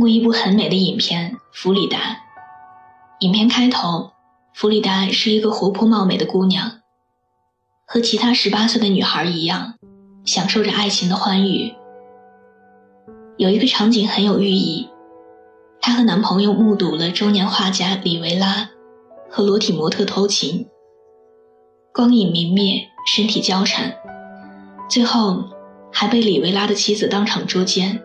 过一部很美的影片《弗里达》。影片开头，弗里达是一个活泼貌美的姑娘，和其他十八岁的女孩一样，享受着爱情的欢愉。有一个场景很有寓意，她和男朋友目睹了中年画家里维拉和裸体模特偷情，光影明灭，身体交缠，最后还被里维拉的妻子当场捉奸。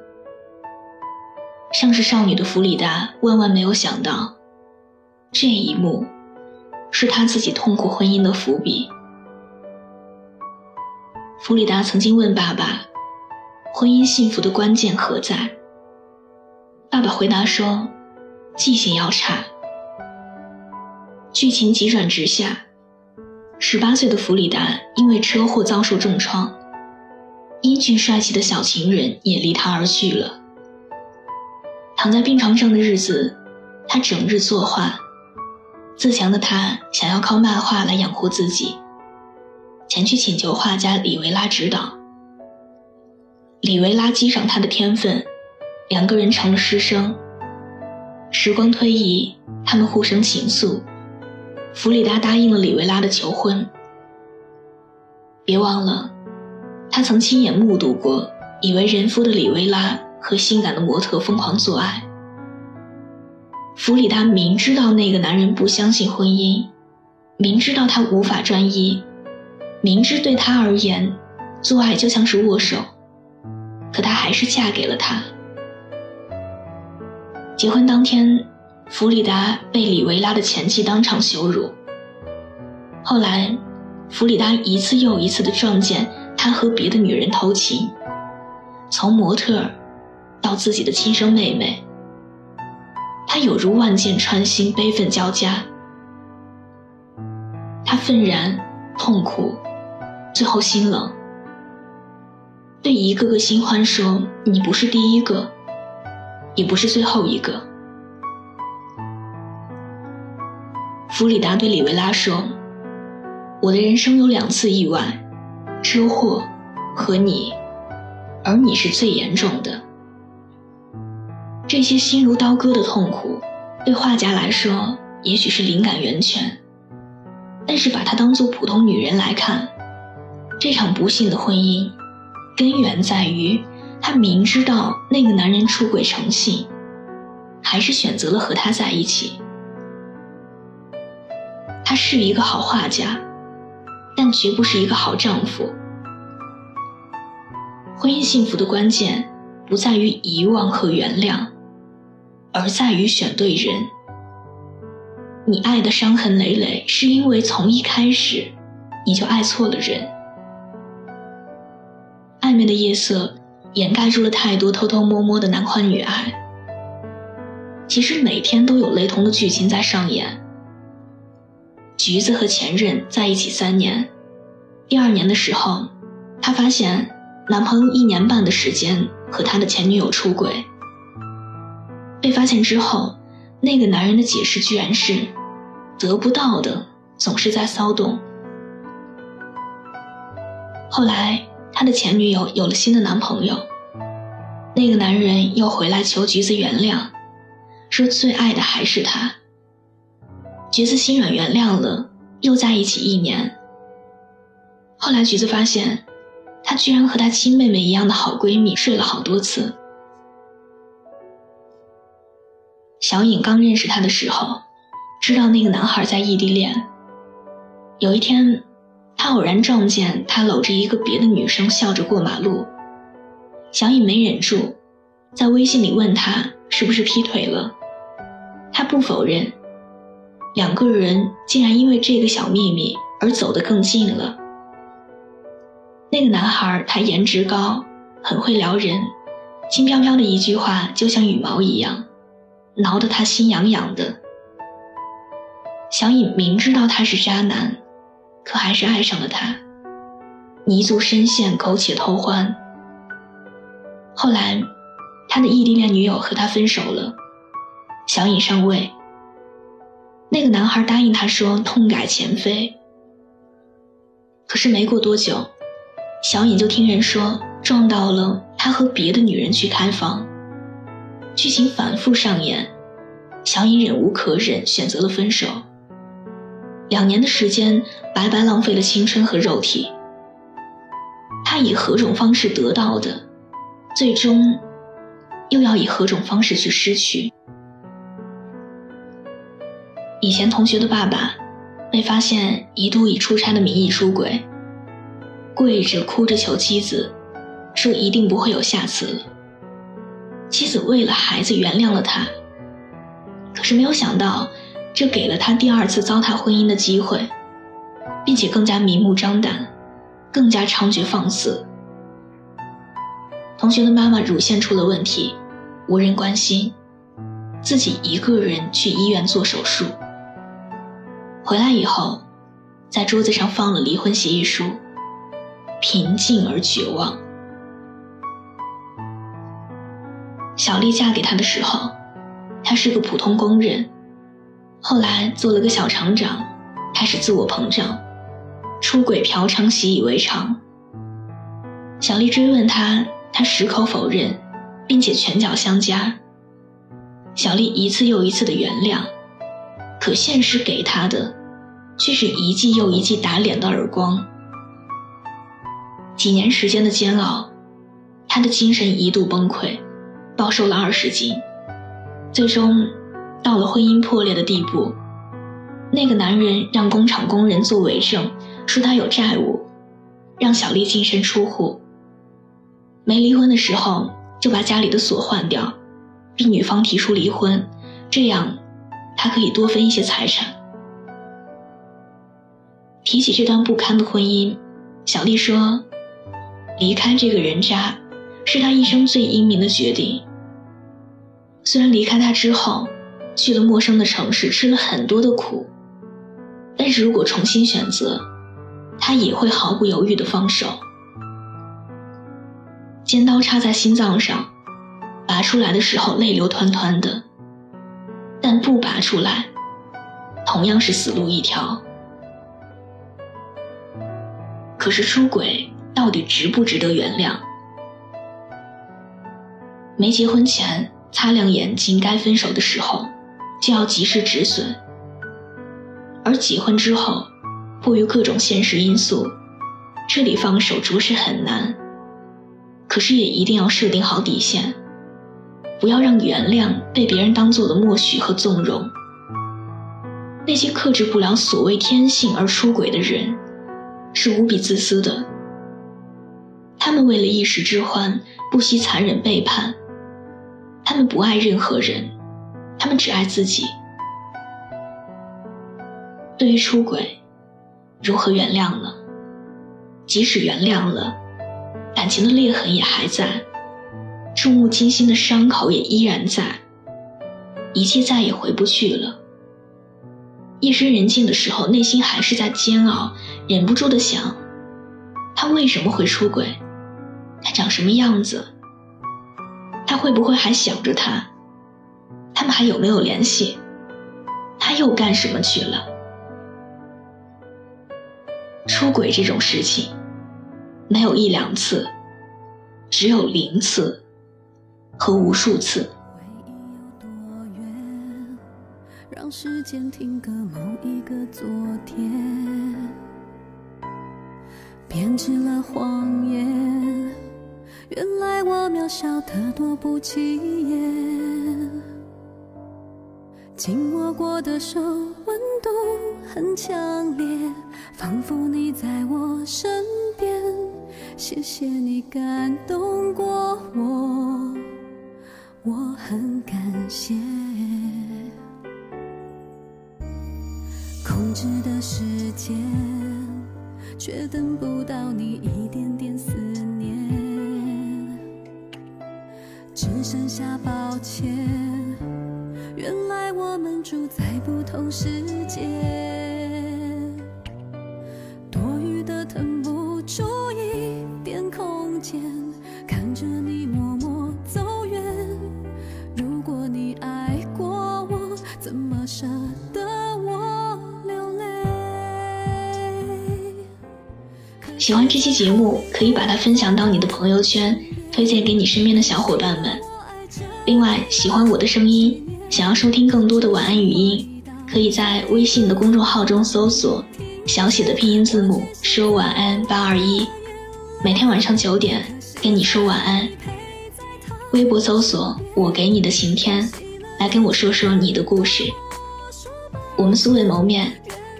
像是少女的弗里达万万没有想到，这一幕是她自己痛苦婚姻的伏笔。弗里达曾经问爸爸：“婚姻幸福的关键何在？”爸爸回答说：“记性要差。”剧情急转直下，十八岁的弗里达因为车祸遭受重创，英俊帅气的小情人也离他而去了。躺在病床上的日子，他整日作画。自强的他想要靠漫画来养活自己，前去请求画家里维拉指导。里维拉欣赏他的天分，两个人成了师生。时光推移，他们互生情愫。弗里达答应了里维拉的求婚。别忘了，他曾亲眼目睹过已为人夫的里维拉。和性感的模特疯狂做爱。弗里达明知道那个男人不相信婚姻，明知道他无法专一，明知对他而言，做爱就像是握手，可她还是嫁给了他。结婚当天，弗里达被里维拉的前妻当场羞辱。后来，弗里达一次又一次的撞见他和别的女人偷情，从模特。到自己的亲生妹妹，他有如万箭穿心，悲愤交加。他愤然、痛苦，最后心冷，对一个个新欢说：“你不是第一个，也不是最后一个。”弗里达对里维拉说：“我的人生有两次意外，车祸和你，而你是最严重的。”这些心如刀割的痛苦，对画家来说也许是灵感源泉，但是把她当做普通女人来看，这场不幸的婚姻，根源在于她明知道那个男人出轨成性，还是选择了和他在一起。他是一个好画家，但绝不是一个好丈夫。婚姻幸福的关键，不在于遗忘和原谅。而在于选对人。你爱的伤痕累累，是因为从一开始你就爱错了人。暧昧的夜色掩盖住了太多偷偷摸摸的男欢女爱。其实每天都有雷同的剧情在上演。橘子和前任在一起三年，第二年的时候，她发现男朋友一年半的时间和他的前女友出轨。被发现之后，那个男人的解释居然是：得不到的总是在骚动。后来，他的前女友有了新的男朋友，那个男人又回来求橘子原谅，说最爱的还是他。橘子心软原谅了，又在一起一年。后来，橘子发现，他居然和他亲妹妹一样的好闺蜜睡了好多次。小颖刚认识他的时候，知道那个男孩在异地恋。有一天，他偶然撞见他搂着一个别的女生笑着过马路，小颖没忍住，在微信里问他是不是劈腿了。他不否认，两个人竟然因为这个小秘密而走得更近了。那个男孩他颜值高，很会撩人，轻飘飘的一句话就像羽毛一样。挠得他心痒痒的，小颖明知道他是渣男，可还是爱上了他，泥足深陷，苟且偷欢。后来，他的异地恋女友和他分手了，小颖上位。那个男孩答应他说痛改前非，可是没过多久，小颖就听人说撞到了他和别的女人去开房。剧情反复上演，小乙忍无可忍，选择了分手。两年的时间白白浪费了青春和肉体，他以何种方式得到的，最终又要以何种方式去失去？以前同学的爸爸被发现一度以出差的名义出轨，跪着哭着求妻子，说一定不会有下次了。妻子为了孩子原谅了他，可是没有想到，这给了他第二次糟蹋婚姻的机会，并且更加明目张胆，更加猖獗放肆。同学的妈妈乳腺出了问题，无人关心，自己一个人去医院做手术。回来以后，在桌子上放了离婚协议书，平静而绝望。小丽嫁给他的时候，他是个普通工人，后来做了个小厂长，开始自我膨胀，出轨嫖娼习以为常。小丽追问他，他矢口否认，并且拳脚相加。小丽一次又一次的原谅，可现实给他的，却是一记又一记打脸的耳光。几年时间的煎熬，他的精神一度崩溃。暴瘦了二十斤，最终到了婚姻破裂的地步。那个男人让工厂工人做伪证，说他有债务，让小丽净身出户。没离婚的时候就把家里的锁换掉，逼女方提出离婚，这样他可以多分一些财产。提起这段不堪的婚姻，小丽说：“离开这个人渣。”是他一生最英明的决定。虽然离开他之后，去了陌生的城市，吃了很多的苦，但是如果重新选择，他也会毫不犹豫的放手。尖刀插在心脏上，拔出来的时候泪流湍湍的，但不拔出来，同样是死路一条。可是出轨到底值不值得原谅？没结婚前擦亮眼睛，该分手的时候就要及时止损；而结婚之后，迫于各种现实因素，彻底放手着实很难。可是也一定要设定好底线，不要让原谅被别人当做了默许和纵容。那些克制不了所谓天性而出轨的人，是无比自私的。他们为了一时之欢，不惜残忍背叛。他们不爱任何人，他们只爱自己。对于出轨，如何原谅呢？即使原谅了，感情的裂痕也还在，触目惊心的伤口也依然在，一切再也回不去了。夜深人静的时候，内心还是在煎熬，忍不住的想：他为什么会出轨？他长什么样子？他会不会还想着他？他们还有没有联系？他又干什么去了？出轨这种事情，没有一两次，只有零次和无数次。让时间停格某一个昨天，编织了谎言。原来我渺小的多不起眼，紧握过的手温度很强烈，仿佛你在我身边。谢谢你感动过我，我很感谢。控制的时间，却等不到你一点点思只剩下抱歉，原来我们住在不同世界。多余的腾不出一点空间，看着你默默走远。如果你爱过我，怎么舍得我流泪？喜欢这期节目，可以把它分享到你的朋友圈。推荐给你身边的小伙伴们。另外，喜欢我的声音，想要收听更多的晚安语音，可以在微信的公众号中搜索小写的拼音字母说晚安八二一，每天晚上九点跟你说晚安。微博搜索我给你的晴天，来跟我说说你的故事。我们素未谋面，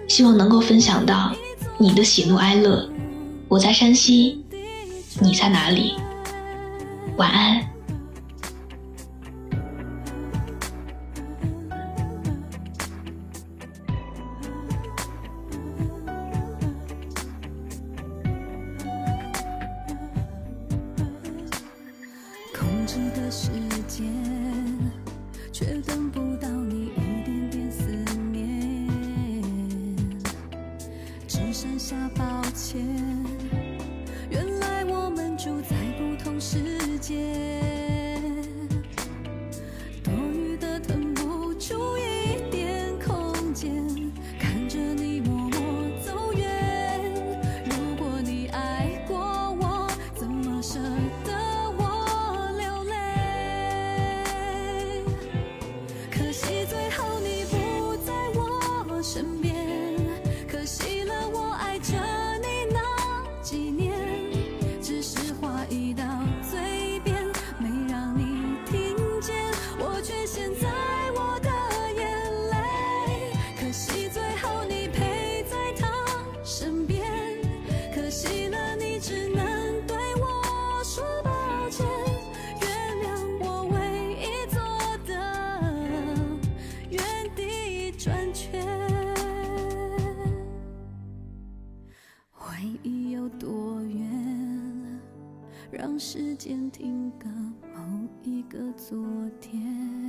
希望能够分享到你的喜怒哀乐。我在山西，你在哪里？晚安。控时间停格某一个昨天。